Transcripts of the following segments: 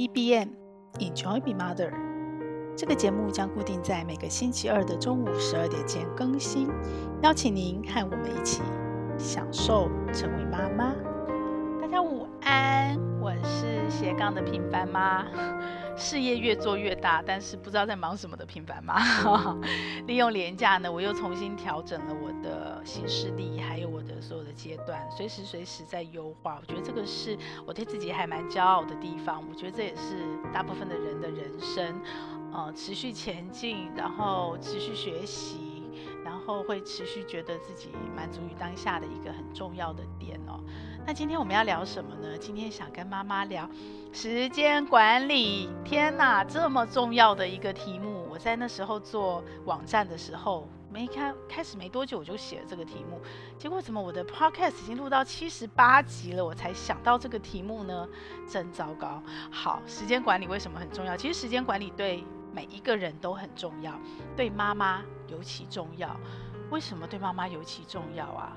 EBM Enjoy Be Mother，这个节目将固定在每个星期二的中午十二点前更新，邀请您和我们一起享受成为妈妈。大家午安，我是斜杠的平凡妈，事业越做越大，但是不知道在忙什么的平凡妈。利用廉价呢，我又重新调整了我的行事历，还有我的所有的阶段，随时随时在优化。我觉得这个是我对自己还蛮骄傲的地方。我觉得这也是大部分的人的人生，呃，持续前进，然后持续学习，然后会持续觉得自己满足于当下的一个很重要的点哦。那今天我们要聊什么呢？今天想跟妈妈聊时间管理。天哪，这么重要的一个题目！我在那时候做网站的时候，没开开始没多久，我就写了这个题目。结果怎么我的 podcast 已经录到七十八集了，我才想到这个题目呢？真糟糕。好，时间管理为什么很重要？其实时间管理对每一个人都很重要，对妈妈尤其重要。为什么对妈妈尤其重要啊？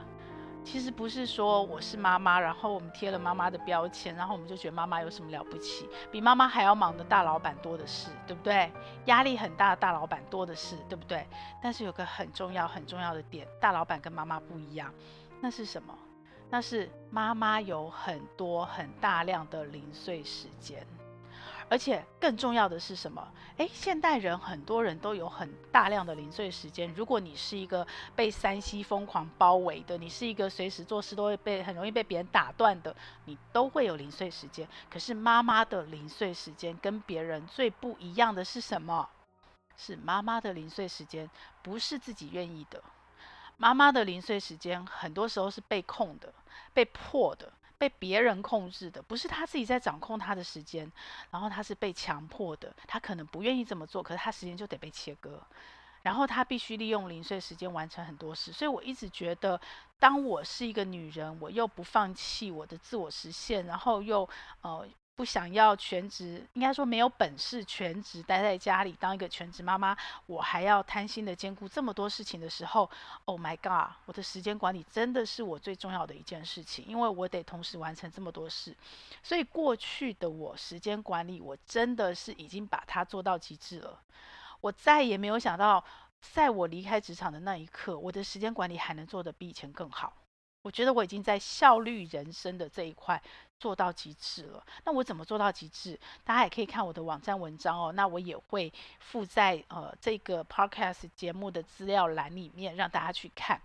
其实不是说我是妈妈，然后我们贴了妈妈的标签，然后我们就觉得妈妈有什么了不起？比妈妈还要忙的大老板多的是，对不对？压力很大的大老板多的是，对不对？但是有个很重要很重要的点，大老板跟妈妈不一样，那是什么？那是妈妈有很多很大量的零碎时间。而且更重要的是什么？诶，现代人很多人都有很大量的零碎时间。如果你是一个被三 C 疯狂包围的，你是一个随时做事都会被很容易被别人打断的，你都会有零碎时间。可是妈妈的零碎时间跟别人最不一样的是什么？是妈妈的零碎时间不是自己愿意的，妈妈的零碎时间很多时候是被控的、被迫的。被别人控制的，不是他自己在掌控他的时间，然后他是被强迫的，他可能不愿意这么做，可是他时间就得被切割，然后他必须利用零碎时间完成很多事。所以我一直觉得，当我是一个女人，我又不放弃我的自我实现，然后又呃。不想要全职，应该说没有本事全职待在家里当一个全职妈妈，我还要贪心的兼顾这么多事情的时候，Oh my God，我的时间管理真的是我最重要的一件事情，因为我得同时完成这么多事，所以过去的我时间管理，我真的是已经把它做到极致了，我再也没有想到，在我离开职场的那一刻，我的时间管理还能做得比以前更好。我觉得我已经在效率人生的这一块做到极致了。那我怎么做到极致？大家也可以看我的网站文章哦。那我也会附在呃这个 podcast 节目的资料栏里面，让大家去看。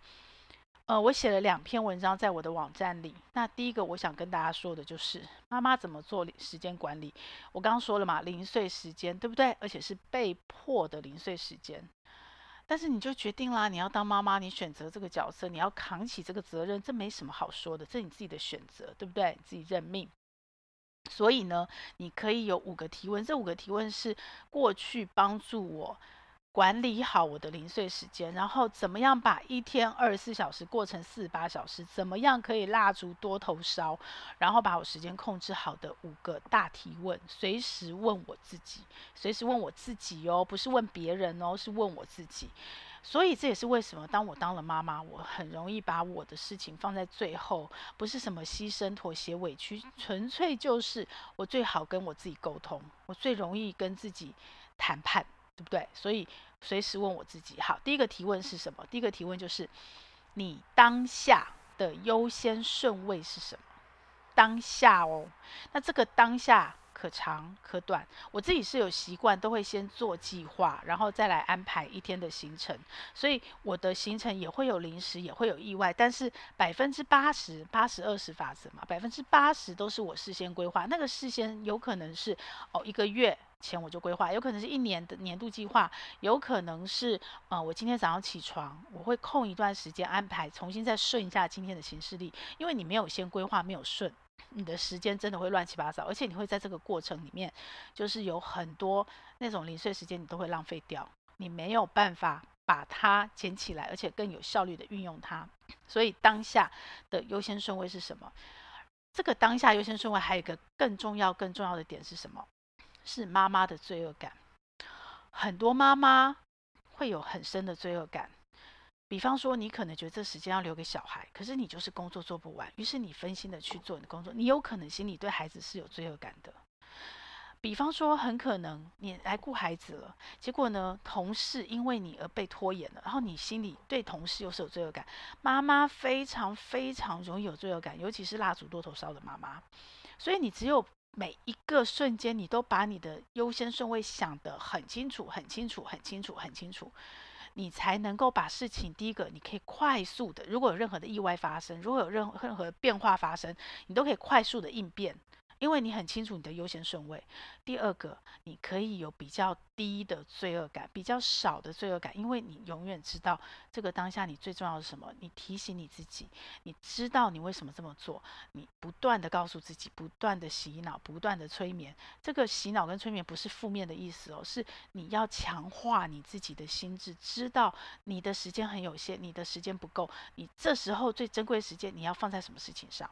呃，我写了两篇文章在我的网站里。那第一个我想跟大家说的就是妈妈怎么做时间管理。我刚刚说了嘛，零碎时间，对不对？而且是被迫的零碎时间。但是你就决定啦，你要当妈妈，你选择这个角色，你要扛起这个责任，这没什么好说的，这是你自己的选择，对不对？你自己认命。所以呢，你可以有五个提问，这五个提问是过去帮助我。管理好我的零碎时间，然后怎么样把一天二十四小时过成四十八小时？怎么样可以蜡烛多头烧？然后把我时间控制好的五个大提问，随时问我自己，随时问我自己哦，不是问别人哦，是问我自己。所以这也是为什么当我当了妈妈，我很容易把我的事情放在最后，不是什么牺牲、妥协、委屈，纯粹就是我最好跟我自己沟通，我最容易跟自己谈判。对不对？所以随时问我自己。好，第一个提问是什么？第一个提问就是，你当下的优先顺位是什么？当下哦，那这个当下可长可短。我自己是有习惯，都会先做计划，然后再来安排一天的行程。所以我的行程也会有临时，也会有意外。但是百分之八十，八十二十法则嘛，百分之八十都是我事先规划。那个事先有可能是哦一个月。前我就规划，有可能是一年的年度计划，有可能是呃，我今天早上起床，我会空一段时间安排，重新再顺一下今天的行事历。因为你没有先规划，没有顺，你的时间真的会乱七八糟，而且你会在这个过程里面，就是有很多那种零碎时间，你都会浪费掉，你没有办法把它捡起来，而且更有效率的运用它。所以当下的优先顺位是什么？这个当下优先顺位还有一个更重要、更重要的点是什么？是妈妈的罪恶感，很多妈妈会有很深的罪恶感。比方说，你可能觉得这时间要留给小孩，可是你就是工作做不完，于是你分心的去做你的工作，你有可能心里对孩子是有罪恶感的。比方说，很可能你来顾孩子了，结果呢，同事因为你而被拖延了，然后你心里对同事又是有罪恶感。妈妈非常非常容易有罪恶感，尤其是蜡烛多头烧的妈妈。所以你只有每一个瞬间，你都把你的优先顺位想得很清楚、很清楚、很清楚、很清楚，你才能够把事情，第一个，你可以快速的，如果有任何的意外发生，如果有任何任何变化发生，你都可以快速的应变。因为你很清楚你的优先顺位。第二个，你可以有比较低的罪恶感，比较少的罪恶感，因为你永远知道这个当下你最重要的是什么。你提醒你自己，你知道你为什么这么做，你不断的告诉自己，不断的洗脑，不断的催眠。这个洗脑跟催眠不是负面的意思哦，是你要强化你自己的心智，知道你的时间很有限，你的时间不够，你这时候最珍贵的时间你要放在什么事情上？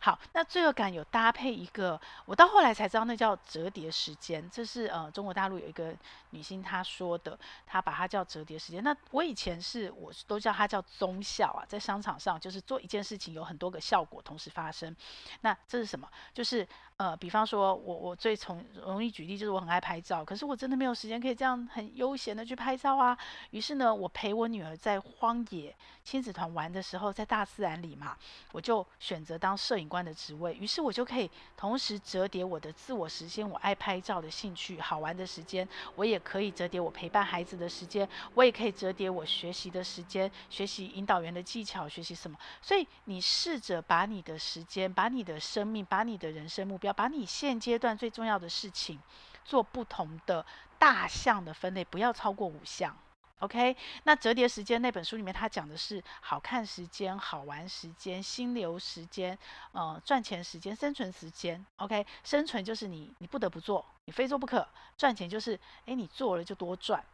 好，那罪恶感有搭配一个，我到后来才知道那叫折叠时间，这是呃中国大陆有一个女星她说的，她把它叫折叠时间。那我以前是我都叫它叫综效啊，在商场上就是做一件事情有很多个效果同时发生。那这是什么？就是。呃，比方说，我我最从容易举例就是我很爱拍照，可是我真的没有时间可以这样很悠闲的去拍照啊。于是呢，我陪我女儿在荒野亲子团玩的时候，在大自然里嘛，我就选择当摄影官的职位。于是我就可以同时折叠我的自我实现，我爱拍照的兴趣、好玩的时间，我也可以折叠我陪伴孩子的时间，我也可以折叠我学习的时间，学习引导员的技巧，学习什么。所以你试着把你的时间、把你的生命、把你的人生目标。要把你现阶段最重要的事情做不同的大项的分类，不要超过五项。OK？那折叠时间那本书里面，他讲的是好看时间、好玩时间、心流时间、呃赚钱时间、生存时间。OK？生存就是你你不得不做，你非做不可；赚钱就是诶你做了就多赚。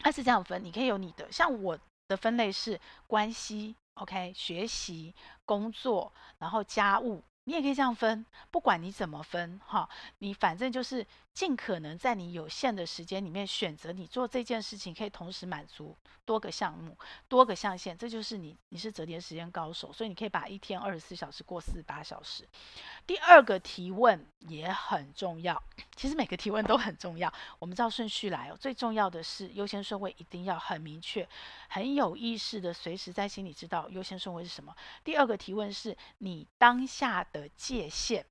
它是这样分，你可以有你的。像我的分类是关系，OK？学习、工作，然后家务。你也可以这样分，不管你怎么分，哈，你反正就是尽可能在你有限的时间里面选择你做这件事情，可以同时满足多个项目、多个象限，这就是你，你是折叠时间高手，所以你可以把一天二十四小时过四十八小时。第二个提问也很重要，其实每个提问都很重要，我们照顺序来哦。最重要的是优先顺位一定要很明确、很有意识的，随时在心里知道优先顺位是什么。第二个提问是你当下的界限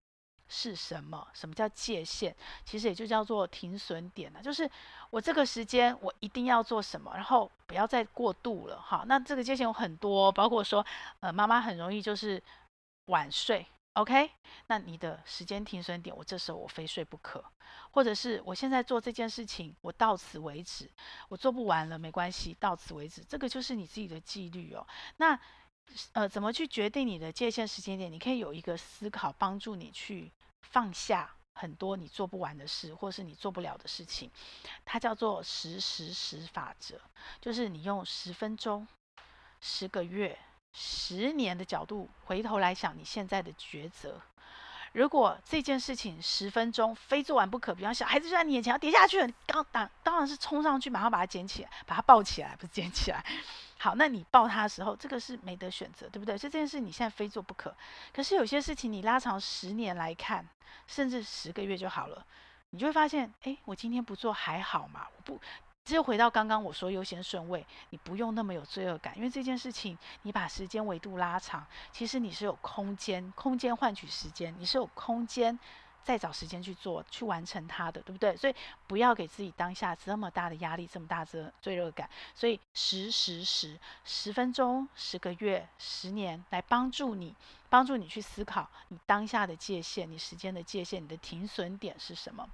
是什么？什么叫界限？其实也就叫做停损点了，就是我这个时间我一定要做什么，然后不要再过度了哈。那这个界限有很多，包括说，呃，妈妈很容易就是晚睡，OK？那你的时间停损点，我这时候我非睡不可，或者是我现在做这件事情，我到此为止，我做不完了没关系，到此为止，这个就是你自己的纪律哦。那呃，怎么去决定你的界限时间点？你可以有一个思考，帮助你去放下很多你做不完的事，或是你做不了的事情。它叫做十十十法则，就是你用十分钟、十个月、十年的角度回头来想你现在的抉择。如果这件事情十分钟非做完不可，比方小孩子就在你眼前要跌下去了，你刚当当然是冲上去马上把他捡起来，把他抱起来，不是捡起来。好，那你抱他的时候，这个是没得选择，对不对？所以这件事你现在非做不可。可是有些事情你拉长十年来看，甚至十个月就好了，你就会发现，哎，我今天不做还好嘛？我不。只有回到刚刚我说优先顺位，你不用那么有罪恶感，因为这件事情你把时间维度拉长，其实你是有空间，空间换取时间，你是有空间再找时间去做，去完成它的，对不对？所以不要给自己当下这么大的压力，这么大的罪恶感。所以十十十十分钟、十个月、十年，来帮助你，帮助你去思考你当下的界限，你时间的界限，你的停损点是什么？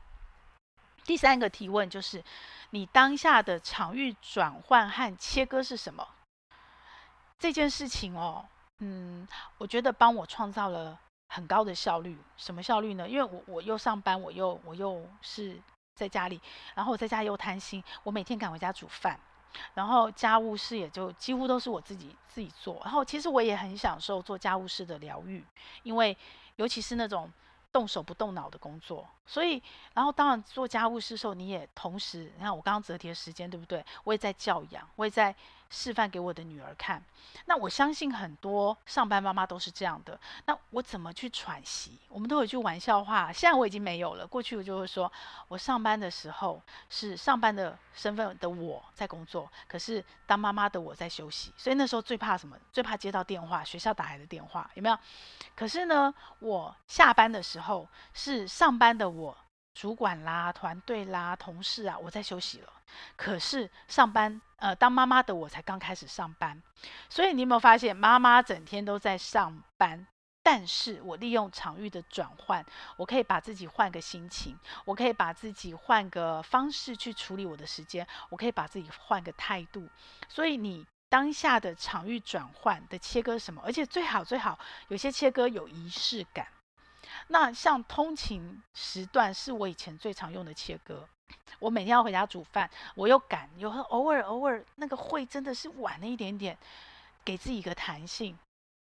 第三个提问就是，你当下的场域转换和切割是什么？这件事情哦，嗯，我觉得帮我创造了很高的效率。什么效率呢？因为我我又上班，我又我又是在家里，然后我在家又贪心，我每天赶回家煮饭，然后家务事也就几乎都是我自己自己做。然后其实我也很享受做家务事的疗愈，因为尤其是那种。动手不动脑的工作，所以，然后当然做家务事的时候，你也同时，你看我刚刚折叠时间，对不对？我也在教养，我也在示范给我的女儿看。那我相信很多上班妈妈都是这样的。那我怎么去喘息？我们都有句玩笑话，现在我已经没有了。过去我就会说，我上班的时候是上班的身份的我在工作，可是当妈妈的我在休息。所以那时候最怕什么？最怕接到电话，学校打来的电话，有没有？可是呢，我下班的时候是上班的我。主管啦、团队啦、同事啊，我在休息了。可是上班，呃，当妈妈的我才刚开始上班。所以你有没有发现，妈妈整天都在上班？但是我利用场域的转换，我可以把自己换个心情，我可以把自己换个方式去处理我的时间，我可以把自己换个态度。所以你当下的场域转换的切割什么？而且最好最好，有些切割有仪式感。那像通勤时段是我以前最常用的切割。我每天要回家煮饭，我又赶，有偶尔偶尔那个会真的是晚了一点点，给自己一个弹性，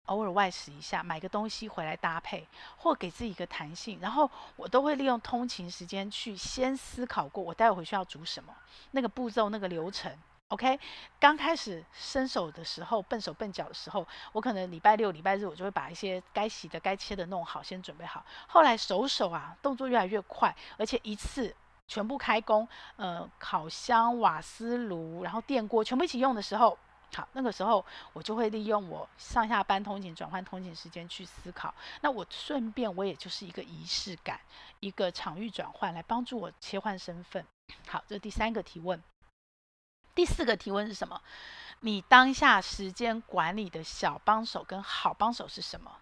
偶尔外食一下，买个东西回来搭配，或给自己一个弹性，然后我都会利用通勤时间去先思考过，我待会回去要煮什么，那个步骤那个流程。OK，刚开始伸手的时候，笨手笨脚的时候，我可能礼拜六、礼拜日我就会把一些该洗的、该切的弄好，先准备好。后来手手啊，动作越来越快，而且一次全部开工，呃，烤箱、瓦斯炉，然后电锅全部一起用的时候，好，那个时候我就会利用我上下班通勤转换通勤时间去思考。那我顺便我也就是一个仪式感，一个场域转换来帮助我切换身份。好，这第三个提问。第四个提问是什么？你当下时间管理的小帮手跟好帮手是什么？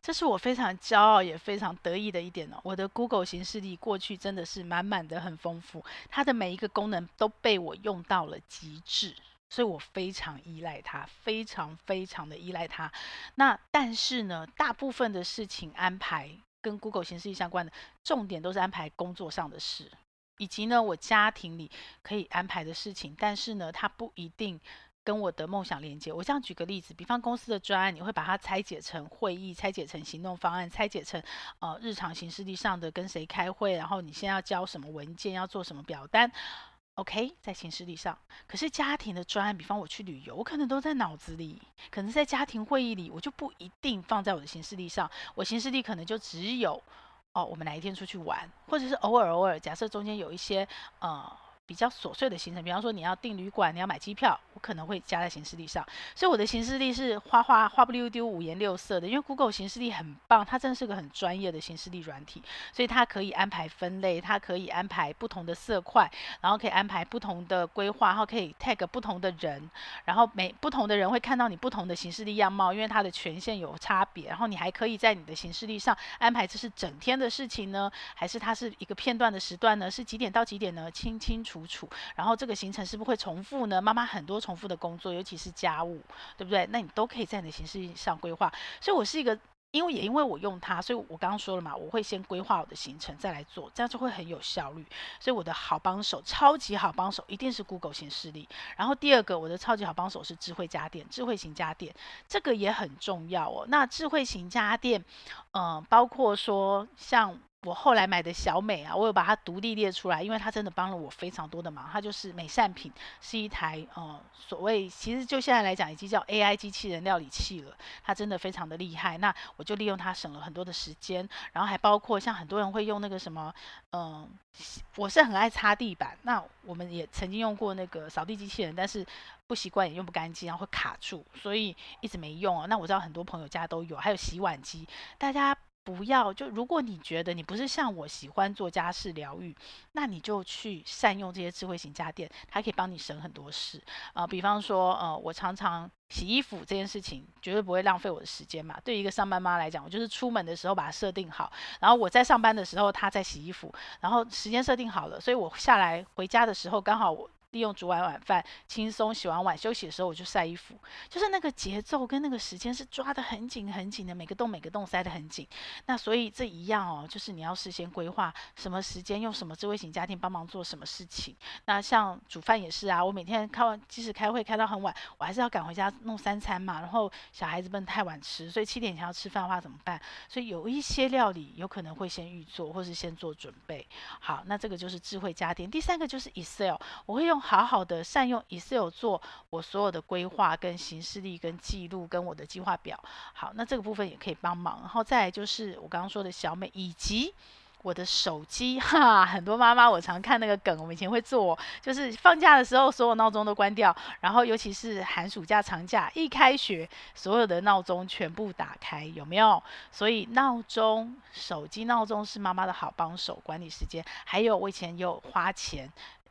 这是我非常骄傲也非常得意的一点哦。我的 Google 行事历过去真的是满满的很丰富，它的每一个功能都被我用到了极致，所以我非常依赖它，非常非常的依赖它。那但是呢，大部分的事情安排跟 Google 行事历相关的，重点都是安排工作上的事。以及呢，我家庭里可以安排的事情，但是呢，它不一定跟我的梦想连接。我这样举个例子，比方公司的专案，你会把它拆解成会议，拆解成行动方案，拆解成呃日常行事历上的跟谁开会，然后你现在要交什么文件，要做什么表单，OK，在行事历上。可是家庭的专案，比方我去旅游，我可能都在脑子里，可能在家庭会议里，我就不一定放在我的行事历上。我行事历可能就只有。哦，我们哪一天出去玩，或者是偶尔偶尔，假设中间有一些呃。比较琐碎的行程，比方说你要订旅馆，你要买机票，我可能会加在行事历上。所以我的行事历是花花花不溜丢、五颜六色的。因为 Google 行事历很棒，它真的是个很专业的行事历软体，所以它可以安排分类，它可以安排不同的色块，然后可以安排不同的规划，然后可以 tag 不同的人，然后每不同的人会看到你不同的行事历样貌，因为它的权限有差别。然后你还可以在你的行事历上安排这是整天的事情呢，还是它是一个片段的时段呢？是几点到几点呢？清清楚。楚，然后这个行程是不是会重复呢？妈妈很多重复的工作，尤其是家务，对不对？那你都可以在你的行事历上规划。所以我是一个，因为也因为我用它，所以我刚刚说了嘛，我会先规划我的行程再来做，这样就会很有效率。所以我的好帮手，超级好帮手，一定是 Google 行事历。然后第二个，我的超级好帮手是智慧家电，智慧型家电，这个也很重要哦。那智慧型家电，嗯、包括说像。我后来买的小美啊，我有把它独立列出来，因为它真的帮了我非常多的忙。它就是美善品，是一台呃所谓其实就现在来讲已经叫 AI 机器人料理器了。它真的非常的厉害，那我就利用它省了很多的时间。然后还包括像很多人会用那个什么，嗯、呃，我是很爱擦地板。那我们也曾经用过那个扫地机器人，但是不习惯也用不干净，然后会卡住，所以一直没用哦。那我知道很多朋友家都有，还有洗碗机，大家。不要就如果你觉得你不是像我喜欢做家事疗愈，那你就去善用这些智慧型家电，它可以帮你省很多事啊、比方说，呃，我常常洗衣服这件事情绝对不会浪费我的时间嘛。对一个上班妈来讲，我就是出门的时候把它设定好，然后我在上班的时候她在洗衣服，然后时间设定好了，所以我下来回家的时候刚好我。利用煮完晚饭，轻松洗完碗休息的时候，我就晒衣服。就是那个节奏跟那个时间是抓得很紧很紧的，每个洞每个洞塞得很紧。那所以这一样哦，就是你要事先规划什么时间用什么智慧型家电帮忙做什么事情。那像煮饭也是啊，我每天开完即使开会开到很晚，我还是要赶回家弄三餐嘛。然后小孩子不能太晚吃，所以七点前要吃饭的话怎么办？所以有一些料理有可能会先预做，或是先做准备。好，那这个就是智慧家电。第三个就是 Excel，我会用。好好的善用 Excel 做我所有的规划、跟行事历、跟记录、跟我的计划表。好，那这个部分也可以帮忙。然后再来就是我刚刚说的小美以及。我的手机哈，很多妈妈我常看那个梗，我们以前会做，就是放假的时候所有闹钟都关掉，然后尤其是寒暑假长假一开学，所有的闹钟全部打开，有没有？所以闹钟、手机闹钟是妈妈的好帮手，管理时间。还有我以前有花钱。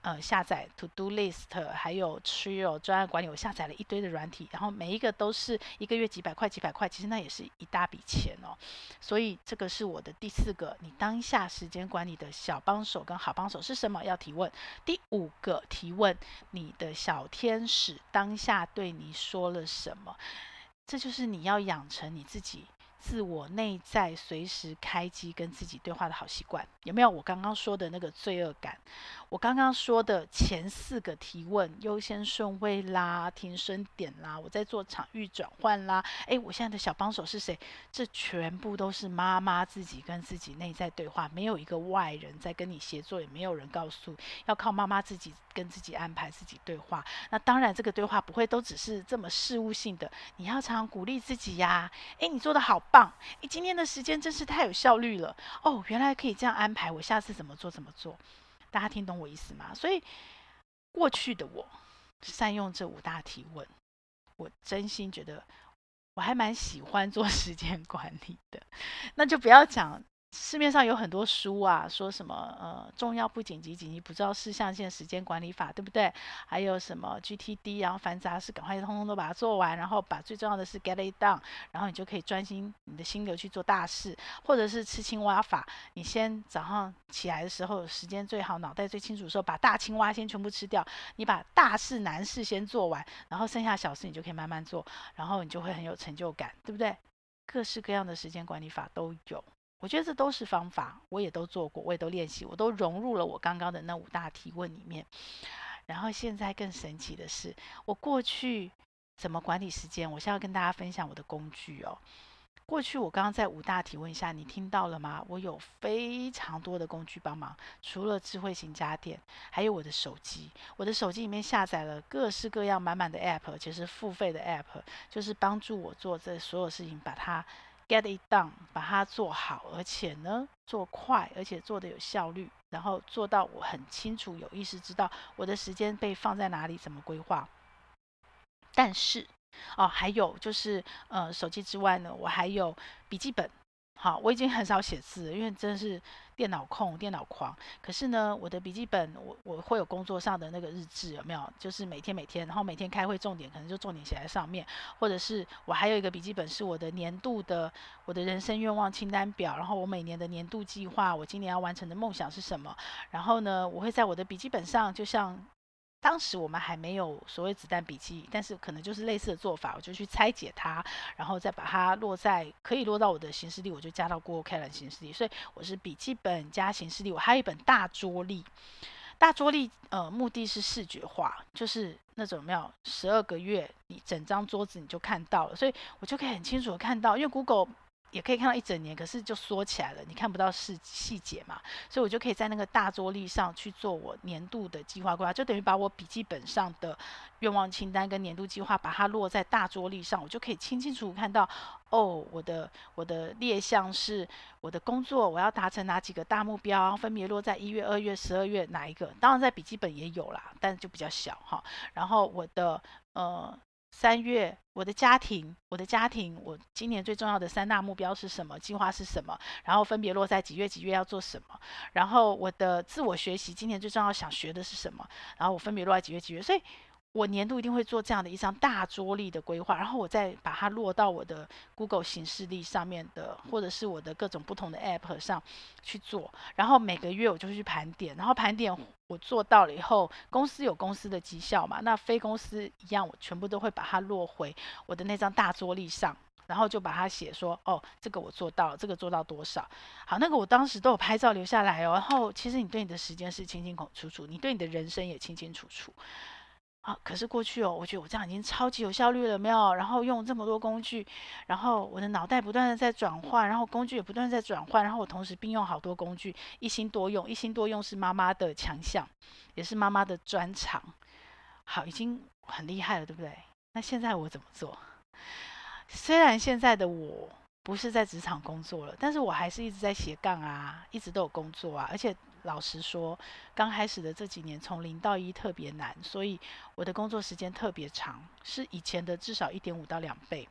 呃，下载 To Do List，还有 Trio 专案管理，我下载了一堆的软体，然后每一个都是一个月几百块、几百块，其实那也是一大笔钱哦。所以这个是我的第四个，你当下时间管理的小帮手跟好帮手是什么？要提问。第五个提问，你的小天使当下对你说了什么？这就是你要养成你自己。自我内在随时开机跟自己对话的好习惯，有没有？我刚刚说的那个罪恶感，我刚刚说的前四个提问，优先顺位啦，停损点啦，我在做场域转换啦，诶，我现在的小帮手是谁？这全部都是妈妈自己跟自己内在对话，没有一个外人在跟你协作，也没有人告诉，要靠妈妈自己跟自己安排自己对话。那当然，这个对话不会都只是这么事务性的，你要常常鼓励自己呀，诶，你做的好棒。诶！今天的时间真是太有效率了哦！原来可以这样安排，我下次怎么做怎么做？大家听懂我意思吗？所以过去的我善用这五大提问，我真心觉得我还蛮喜欢做时间管理的。那就不要讲。市面上有很多书啊，说什么呃重要不紧急、紧急不重要事项线时间管理法，对不对？还有什么 GTD，然后繁杂事赶快通通都把它做完，然后把最重要的事 get it done，然后你就可以专心你的心流去做大事，或者是吃青蛙法，你先早上起来的时候时间最好、脑袋最清楚的时候，把大青蛙先全部吃掉，你把大事难事先做完，然后剩下小事你就可以慢慢做，然后你就会很有成就感，对不对？各式各样的时间管理法都有。我觉得这都是方法，我也都做过，我也都练习，我都融入了我刚刚的那五大提问里面。然后现在更神奇的是，我过去怎么管理时间？我现在要跟大家分享我的工具哦。过去我刚刚在五大提问下，你听到了吗？我有非常多的工具帮忙，除了智慧型家电，还有我的手机。我的手机里面下载了各式各样满满的 App，其实付费的 App，就是帮助我做这所有事情，把它。Get it done，把它做好，而且呢做快，而且做的有效率，然后做到我很清楚、有意识知道我的时间被放在哪里，怎么规划。但是哦，还有就是呃，手机之外呢，我还有笔记本。好，我已经很少写字，因为真的是电脑控、电脑狂。可是呢，我的笔记本，我我会有工作上的那个日志，有没有？就是每天每天，然后每天开会重点可能就重点写在上面，或者是我还有一个笔记本，是我的年度的我的人生愿望清单表，然后我每年的年度计划，我今年要完成的梦想是什么？然后呢，我会在我的笔记本上，就像。当时我们还没有所谓子弹笔记，但是可能就是类似的做法，我就去拆解它，然后再把它落在可以落到我的行事历，我就加到 Google Calendar 行事历。所以我是笔记本加行事历，我还有一本大桌历。大桌历呃，目的是视觉化，就是那种没有十二个月，你整张桌子你就看到了，所以我就可以很清楚的看到，因为 Google。也可以看到一整年，可是就缩起来了，你看不到细细节嘛，所以我就可以在那个大桌历上去做我年度的计划规划，就等于把我笔记本上的愿望清单跟年度计划，把它落在大桌历上，我就可以清清楚楚看到，哦，我的我的列项是我的工作，我要达成哪几个大目标，分别落在一月、二月、十二月哪一个？当然在笔记本也有啦，但就比较小哈。然后我的呃。三月，我的家庭，我的家庭，我今年最重要的三大目标是什么？计划是什么？然后分别落在几月几月要做什么？然后我的自我学习，今年最重要想学的是什么？然后我分别落在几月几月？所以。我年度一定会做这样的一张大桌历的规划，然后我再把它落到我的 Google 形式历上面的，或者是我的各种不同的 App 上去做。然后每个月我就去盘点，然后盘点我做到了以后，公司有公司的绩效嘛，那非公司一样，我全部都会把它落回我的那张大桌历上，然后就把它写说，哦，这个我做到了，这个做到多少？好，那个我当时都有拍照留下来哦。然后其实你对你的时间是清清楚楚，你对你的人生也清清楚楚。啊，可是过去哦，我觉得我这样已经超级有效率了，没有？然后用这么多工具，然后我的脑袋不断的在转换，然后工具也不断在转换，然后我同时并用好多工具，一心多用。一心多用是妈妈的强项，也是妈妈的专长。好，已经很厉害了，对不对？那现在我怎么做？虽然现在的我不是在职场工作了，但是我还是一直在斜杠啊，一直都有工作啊。而且老实说，刚开始的这几年从零到一特别难，所以我的工作时间特别长，是以前的至少一点五到两倍。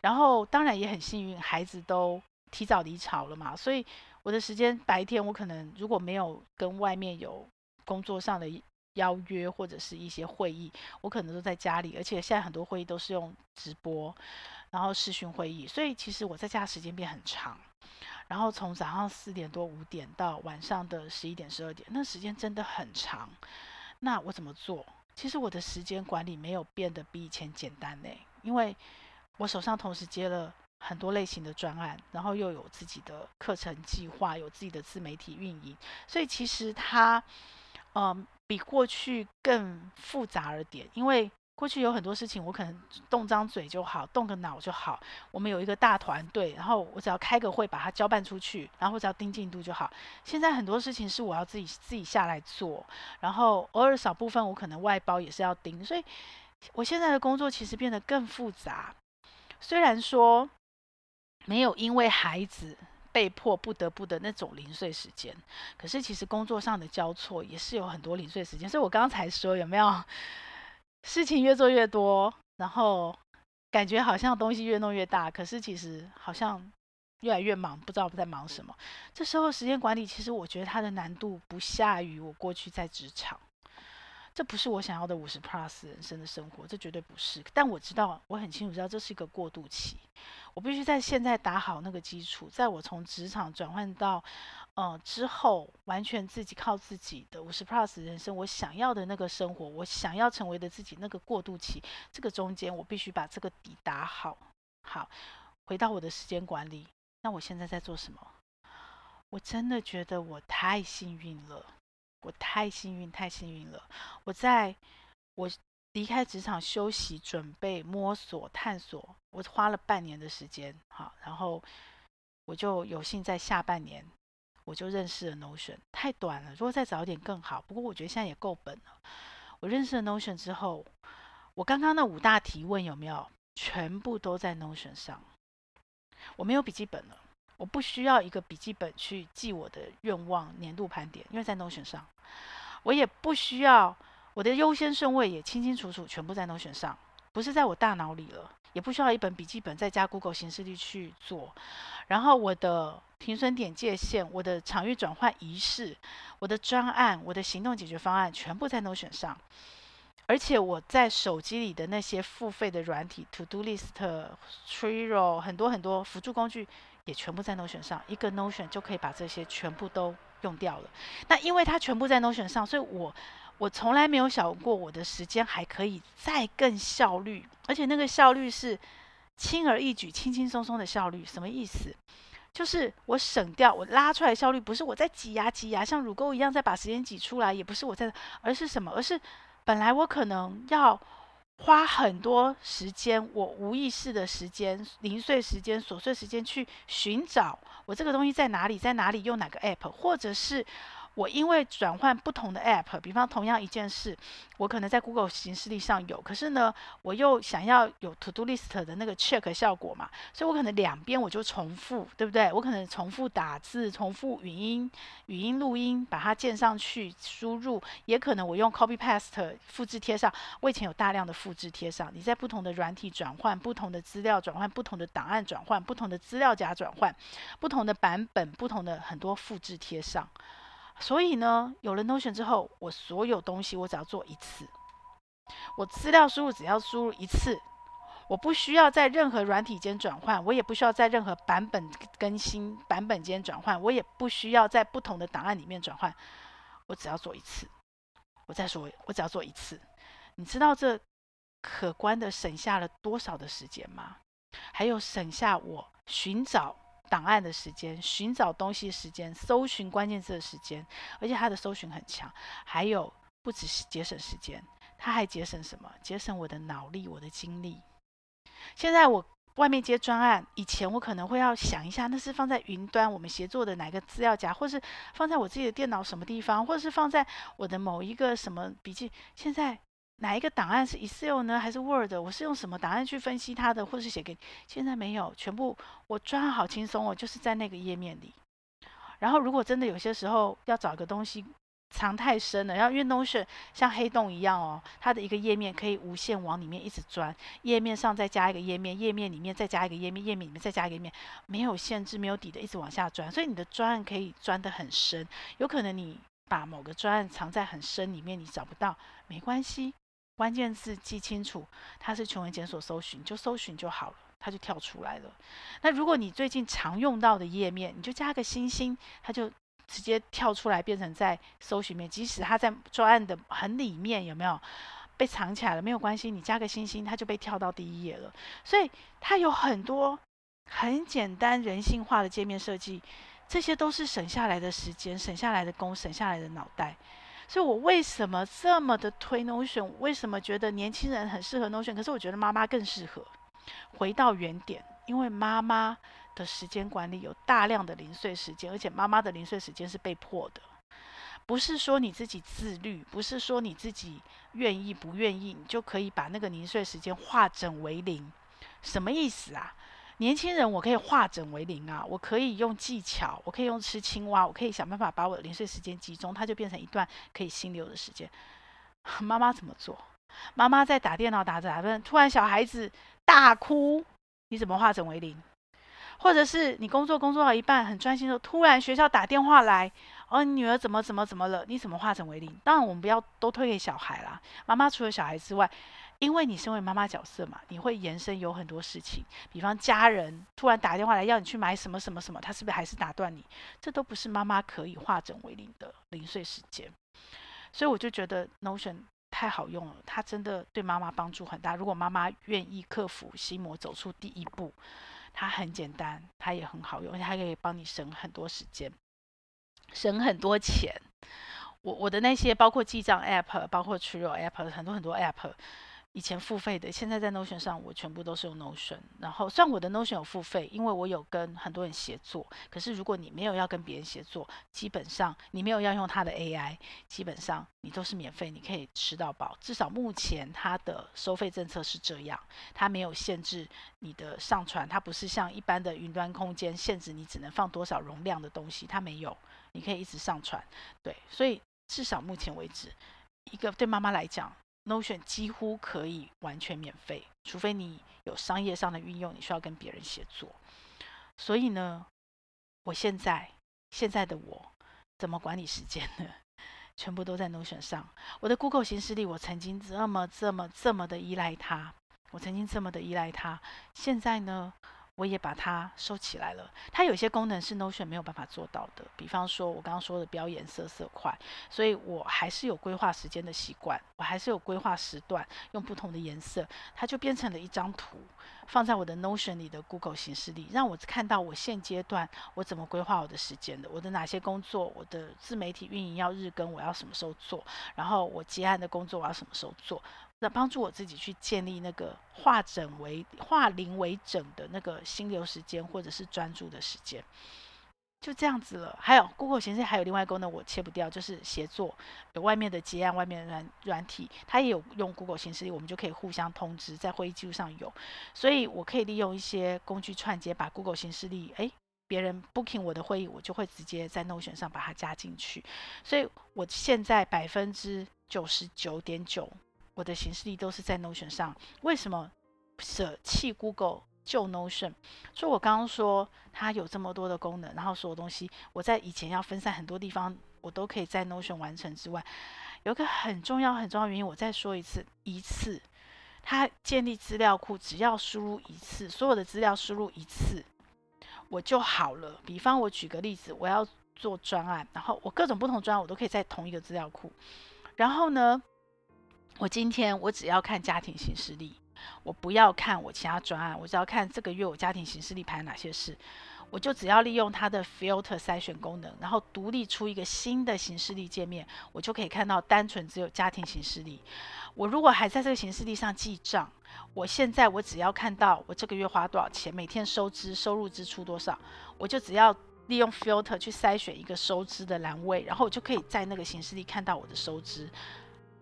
然后当然也很幸运，孩子都提早离巢了嘛，所以我的时间白天我可能如果没有跟外面有工作上的邀约或者是一些会议，我可能都在家里，而且现在很多会议都是用直播，然后视讯会议，所以其实我在家时间变很长。然后从早上四点多五点到晚上的十一点十二点，那时间真的很长。那我怎么做？其实我的时间管理没有变得比以前简单呢，因为我手上同时接了很多类型的专案，然后又有自己的课程计划，有自己的自媒体运营，所以其实它，嗯，比过去更复杂了点，因为。过去有很多事情，我可能动张嘴就好，动个脑就好。我们有一个大团队，然后我只要开个会，把它交办出去，然后只要盯进度就好。现在很多事情是我要自己自己下来做，然后偶尔少部分我可能外包也是要盯，所以我现在的工作其实变得更复杂。虽然说没有因为孩子被迫不得不的那种零碎时间，可是其实工作上的交错也是有很多零碎时间。所以我刚才说有没有？事情越做越多，然后感觉好像东西越弄越大，可是其实好像越来越忙，不知道在忙什么。这时候时间管理，其实我觉得它的难度不下于我过去在职场。这不是我想要的五十 plus 人生的生活，这绝对不是。但我知道，我很清楚知道这是一个过渡期，我必须在现在打好那个基础，在我从职场转换到呃之后，完全自己靠自己的五十 plus 人生，我想要的那个生活，我想要成为的自己那个过渡期，这个中间我必须把这个底打好。好，回到我的时间管理，那我现在在做什么？我真的觉得我太幸运了。我太幸运，太幸运了！我在我离开职场休息、准备、摸索、探索，我花了半年的时间，好，然后我就有幸在下半年，我就认识了 Notion。太短了，如果再早一点更好。不过我觉得现在也够本了。我认识了 Notion 之后，我刚刚那五大提问有没有全部都在 Notion 上？我没有笔记本了。我不需要一个笔记本去记我的愿望年度盘点，因为在 Notion 上。我也不需要我的优先顺位也清清楚楚全部在 Notion 上，不是在我大脑里了。也不需要一本笔记本再加 Google 行事历去做。然后我的停损点界限、我的场域转换仪式、我的专案、我的行动解决方案全部在 Notion 上。而且我在手机里的那些付费的软体，To Do List、Trello，很多很多辅助工具。也全部在 Notion 上，一个 Notion 就可以把这些全部都用掉了。那因为它全部在 Notion 上，所以我我从来没有想过我的时间还可以再更效率，而且那个效率是轻而易举、轻轻松松的效率。什么意思？就是我省掉、我拉出来效率，不是我在挤压挤压，像乳沟一样再把时间挤出来，也不是我在，而是什么？而是本来我可能要。花很多时间，我无意识的时间、零碎时间、琐碎时间去寻找我这个东西在哪里，在哪里用哪个 app，或者是。我因为转换不同的 app，比方同样一件事，我可能在 Google 形式力上有，可是呢，我又想要有 To Do List 的那个 check 效果嘛，所以我可能两边我就重复，对不对？我可能重复打字、重复语音、语音录音，把它建上去输入，也可能我用 Copy Paste 复制贴上。我以前有大量的复制贴上，你在不同的软体转换、不同的资料转换、不同的档案转换、不同的资料夹转换、不同的版本、不同的很多复制贴上。所以呢，有了 Notion 之后，我所有东西我只要做一次，我资料输入只要输入一次，我不需要在任何软体间转换，我也不需要在任何版本更新版本间转换，我也不需要在不同的档案里面转换，我只要做一次。我再说，我只要做一次，你知道这可观的省下了多少的时间吗？还有省下我寻找。档案的时间，寻找东西时间，搜寻关键字的时间，而且它的搜寻很强。还有不只是节省时间，它还节省什么？节省我的脑力，我的精力。现在我外面接专案，以前我可能会要想一下，那是放在云端我们协作的哪个资料夹，或是放在我自己的电脑什么地方，或者是放在我的某一个什么笔记。现在哪一个档案是 Excel 呢，还是 Word？我是用什么档案去分析它的，或是写给？现在没有，全部我专好轻松哦，就是在那个页面里。然后如果真的有些时候要找一个东西藏太深了，然后因为东西像黑洞一样哦，它的一个页面可以无限往里面一直钻，页面上再加一个页面，页面里面再加一个页面，页面里面再加一个页面，没有限制，没有底的，一直往下钻，所以你的专案可以钻得很深。有可能你把某个专案藏在很深里面，你找不到，没关系。关键字记清楚，它是全文检索搜寻，就搜寻就好了，它就跳出来了。那如果你最近常用到的页面，你就加个星星，它就直接跳出来，变成在搜寻面。即使它在专案的很里面，有没有被藏起来了？没有关系，你加个星星，它就被跳到第一页了。所以它有很多很简单、人性化的界面设计，这些都是省下来的时间、省下来的工、省下来的脑袋。所以我为什么这么的推 Notion？为什么觉得年轻人很适合 Notion？可是我觉得妈妈更适合。回到原点，因为妈妈的时间管理有大量的零碎时间，而且妈妈的零碎时间是被迫的，不是说你自己自律，不是说你自己愿意不愿意，你就可以把那个零碎时间化整为零。什么意思啊？年轻人，我可以化整为零啊！我可以用技巧，我可以用吃青蛙，我可以想办法把我的零碎时间集中，它就变成一段可以心流的时间。妈妈怎么做？妈妈在打电脑打着打着，突然小孩子大哭，你怎么化整为零？或者是你工作工作到一半很专心的时候，突然学校打电话来，哦，你女儿怎么怎么怎么了？你怎么化整为零？当然，我们不要都推给小孩啦。妈妈除了小孩之外。因为你身为妈妈角色嘛，你会延伸有很多事情，比方家人突然打电话来要你去买什么什么什么，他是不是还是打断你？这都不是妈妈可以化整为零的零碎时间。所以我就觉得 Notion 太好用了，它真的对妈妈帮助很大。如果妈妈愿意克服心魔，走出第一步，它很简单，它也很好用，而且还可以帮你省很多时间，省很多钱。我我的那些包括记账 App，包括 true App，很多很多 App。以前付费的，现在在 Notion 上，我全部都是用 Notion。然后，虽然我的 Notion 有付费，因为我有跟很多人协作。可是，如果你没有要跟别人协作，基本上你没有要用它的 AI，基本上你都是免费，你可以吃到饱。至少目前它的收费政策是这样，它没有限制你的上传，它不是像一般的云端空间限制你只能放多少容量的东西，它没有，你可以一直上传。对，所以至少目前为止，一个对妈妈来讲。Notion 几乎可以完全免费，除非你有商业上的运用，你需要跟别人协作。所以呢，我现在现在的我怎么管理时间呢？全部都在 Notion 上。我的 Google 行事历，我曾经这么这么这么的依赖它，我曾经这么的依赖它。现在呢？我也把它收起来了。它有些功能是 Notion 没有办法做到的，比方说我刚刚说的标颜色色块，所以我还是有规划时间的习惯，我还是有规划时段用不同的颜色，它就变成了一张图，放在我的 Notion 里的 Google 形式里，让我看到我现阶段我怎么规划我的时间的，我的哪些工作，我的自媒体运营要日更，我要什么时候做，然后我结案的工作我要什么时候做。那帮助我自己去建立那个化整为化零为整的那个心流时间，或者是专注的时间，就这样子了。还有 Google 形式还有另外一个功能我切不掉，就是协作，有外面的接案、外面的软软体，它也有用 Google 形式，我们就可以互相通知，在会议记录上有，所以我可以利用一些工具串接，把 Google 形式力，诶，别人 booking 我的会议，我就会直接在 Notion 上把它加进去。所以我现在百分之九十九点九。我的形式力都是在 Notion 上，为什么舍弃 Google 就 Notion？所以我刚刚说它有这么多的功能，然后所有东西我在以前要分散很多地方，我都可以在 Notion 完成之外，有个很重要很重要原因，我再说一次，一次，它建立资料库，只要输入一次，所有的资料输入一次，我就好了。比方我举个例子，我要做专案，然后我各种不同专案我都可以在同一个资料库，然后呢，我今天我只要看家庭行事历，我不要看我其他专案，我只要看这个月我家庭行事历排哪些事，我就只要利用它的 filter 筛选功能，然后独立出一个新的行事历界面，我就可以看到单纯只有家庭行事历。我如果还在这个行事历上记账，我现在我只要看到我这个月花多少钱，每天收支、收入、支出多少，我就只要利用 filter 去筛选一个收支的栏位，然后我就可以在那个行事历看到我的收支。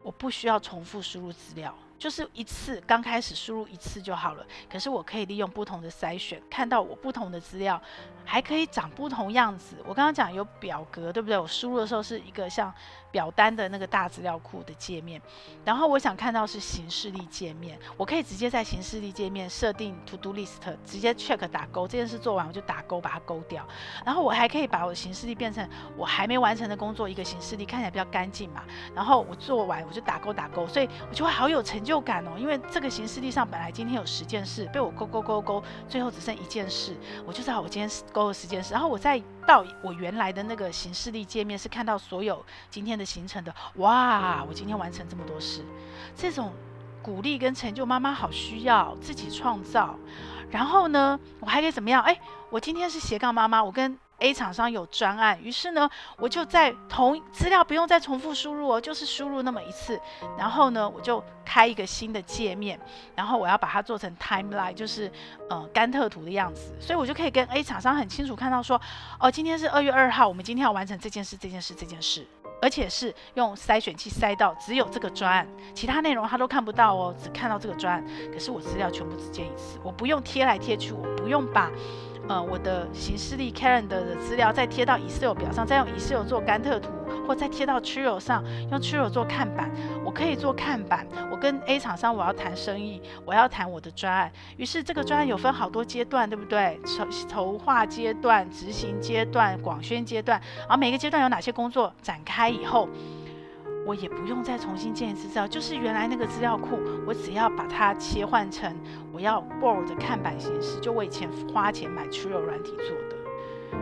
我不需要重复输入资料。就是一次刚开始输入一次就好了，可是我可以利用不同的筛选，看到我不同的资料，还可以长不同样子。我刚刚讲有表格，对不对？我输入的时候是一个像表单的那个大资料库的界面，然后我想看到是行事历界面，我可以直接在行事历界面设定 To Do List，直接 check 打勾，这件事做完我就打勾把它勾掉。然后我还可以把我的行事历变成我还没完成的工作一个行事历，看起来比较干净嘛。然后我做完我就打勾打勾，所以我就会好有成就。感哦，因为这个行事历上本来今天有十件事，被我勾勾勾勾，最后只剩一件事，我就知道我今天勾了十件事。然后我在到我原来的那个行事历界面，是看到所有今天的行程的。哇，我今天完成这么多事，这种鼓励跟成就，妈妈好需要自己创造。然后呢，我还可以怎么样？哎，我今天是斜杠妈妈，我跟。A 厂商有专案，于是呢，我就在同资料不用再重复输入哦，就是输入那么一次，然后呢，我就开一个新的界面，然后我要把它做成 timeline，就是呃甘特图的样子，所以我就可以跟 A 厂商很清楚看到说，哦，今天是二月二号，我们今天要完成这件事，这件事，这件事，而且是用筛选器筛到只有这个专案，其他内容他都看不到哦，只看到这个专案，可是我资料全部只见一次，我不用贴来贴去，我不用把。呃，我的行事历 calendar 的资料再贴到 Excel 表上，再用 Excel 做甘特图，或再贴到 Trello 上，用 Trello 做看板。我可以做看板。我跟 A 厂商我要谈生意，我要谈我的专案。于是这个专案有分好多阶段，对不对？筹筹划阶段、执行阶段、广宣阶段，而每个阶段有哪些工作展开以后。我也不用再重新建一次资料，就是原来那个资料库，我只要把它切换成我要 Board 的看板形式，就我以前花钱买 Trello 软体做的。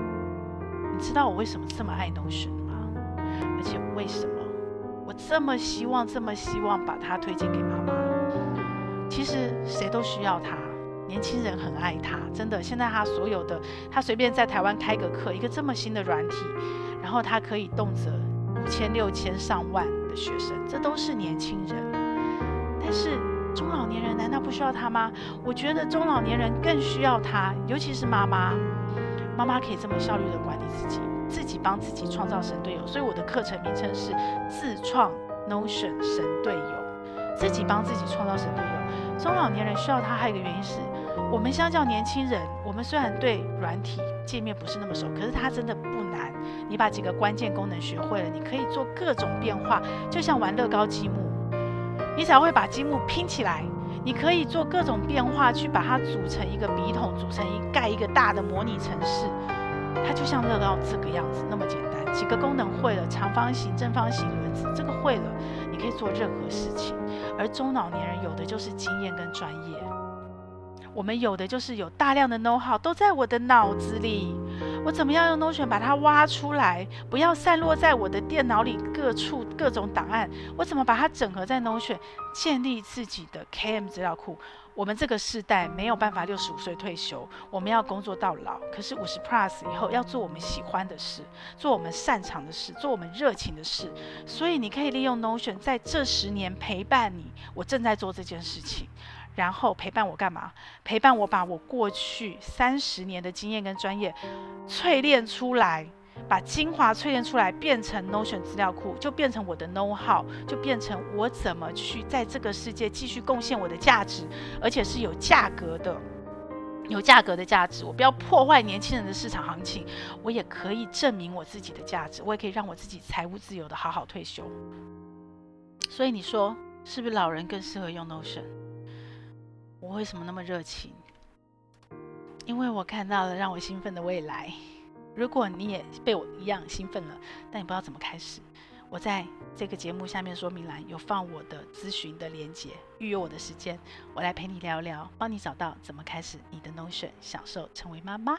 你知道我为什么这么爱 Notion 吗？而且为什么我这么希望、这么希望把它推荐给妈妈？其实谁都需要它，年轻人很爱它，真的。现在他所有的，他随便在台湾开个课，一个这么新的软体，然后他可以动辄。五千、六千、上万的学生，这都是年轻人。但是中老年人难道不需要他吗？我觉得中老年人更需要他，尤其是妈妈。妈妈可以这么效率的管理自己，自己帮自己创造神队友。所以我的课程名称是自创 Notion 神队友，自己帮自己创造神队友。中老年人需要他，还有一个原因是，我们相较年轻人，我们虽然对软体界面不是那么熟，可是它真的不难。你把几个关键功能学会了，你可以做各种变化，就像玩乐高积木。你只要会把积木拼起来，你可以做各种变化，去把它组成一个笔筒，组成一盖一个大的模拟城市。它就像乐高这个样子，那么简单。几个功能会了，长方形、正方形、轮子，这个会了，你可以做任何事情。而中老年人有的就是经验跟专业。我们有的就是有大量的 know-how 都在我的脑子里，我怎么样用 Notion 把它挖出来，不要散落在我的电脑里各处各种档案，我怎么把它整合在 Notion，建立自己的 KM 资料库。我们这个世代没有办法六十五岁退休，我们要工作到老。可是五十 plus 以后要做我们喜欢的事，做我们擅长的事，做我们热情的事。所以你可以利用 Notion 在这十年陪伴你。我正在做这件事情。然后陪伴我干嘛？陪伴我把我过去三十年的经验跟专业淬炼出来，把精华淬炼出来，变成 Notion 资料库，就变成我的 know how，就变成我怎么去在这个世界继续贡献我的价值，而且是有价格的，有价格的价值。我不要破坏年轻人的市场行情，我也可以证明我自己的价值，我也可以让我自己财务自由的好好退休。所以你说是不是老人更适合用 Notion？我为什么那么热情？因为我看到了让我兴奋的未来。如果你也被我一样兴奋了，但你不知道怎么开始，我在这个节目下面说明栏有放我的咨询的链接，预约我的时间，我来陪你聊聊，帮你找到怎么开始你的 Notion，享受成为妈妈。